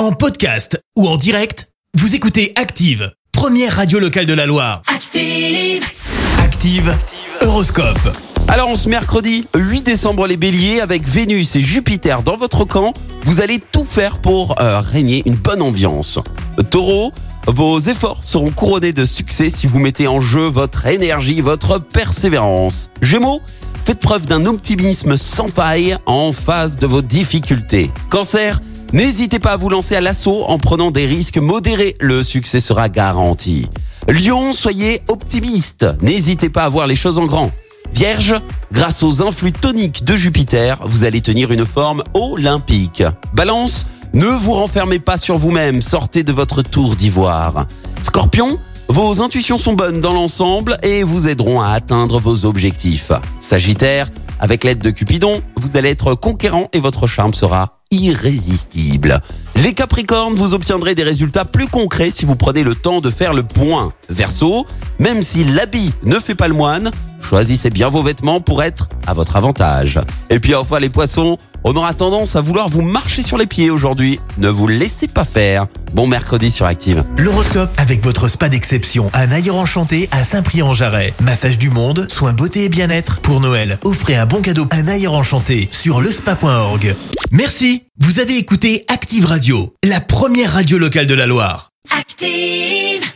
En podcast ou en direct, vous écoutez Active, première radio locale de la Loire. Active. Active, Horoscope. Alors on se mercredi 8 décembre les béliers avec Vénus et Jupiter dans votre camp, vous allez tout faire pour euh, régner une bonne ambiance. Taureau, vos efforts seront couronnés de succès si vous mettez en jeu votre énergie, votre persévérance. Gémeaux, faites preuve d'un optimisme sans faille en face de vos difficultés. Cancer, n'hésitez pas à vous lancer à l'assaut en prenant des risques modérés, le succès sera garanti. Lion, soyez optimiste, n'hésitez pas à voir les choses en grand. Vierge, grâce aux influx toniques de Jupiter, vous allez tenir une forme olympique. Balance, ne vous renfermez pas sur vous-même, sortez de votre tour d'ivoire. Scorpion, vos intuitions sont bonnes dans l'ensemble et vous aideront à atteindre vos objectifs. Sagittaire, avec l'aide de Cupidon, vous allez être conquérant et votre charme sera irrésistible. Les Capricornes, vous obtiendrez des résultats plus concrets si vous prenez le temps de faire le point. Verseau, même si l'habit ne fait pas le moine, choisissez bien vos vêtements pour être à votre avantage. Et puis enfin les poissons, on aura tendance à vouloir vous marcher sur les pieds aujourd'hui. Ne vous laissez pas faire. Bon mercredi sur Active. L'horoscope avec votre spa d'exception, un ailleurs enchanté à Saint-Prix-en-Jarret. Massage du monde, soins beauté et bien-être. Pour Noël, offrez un bon cadeau, un ailleurs enchanté sur lespa.org. Merci, vous avez écouté Active Radio, la première radio locale de la Loire. Active.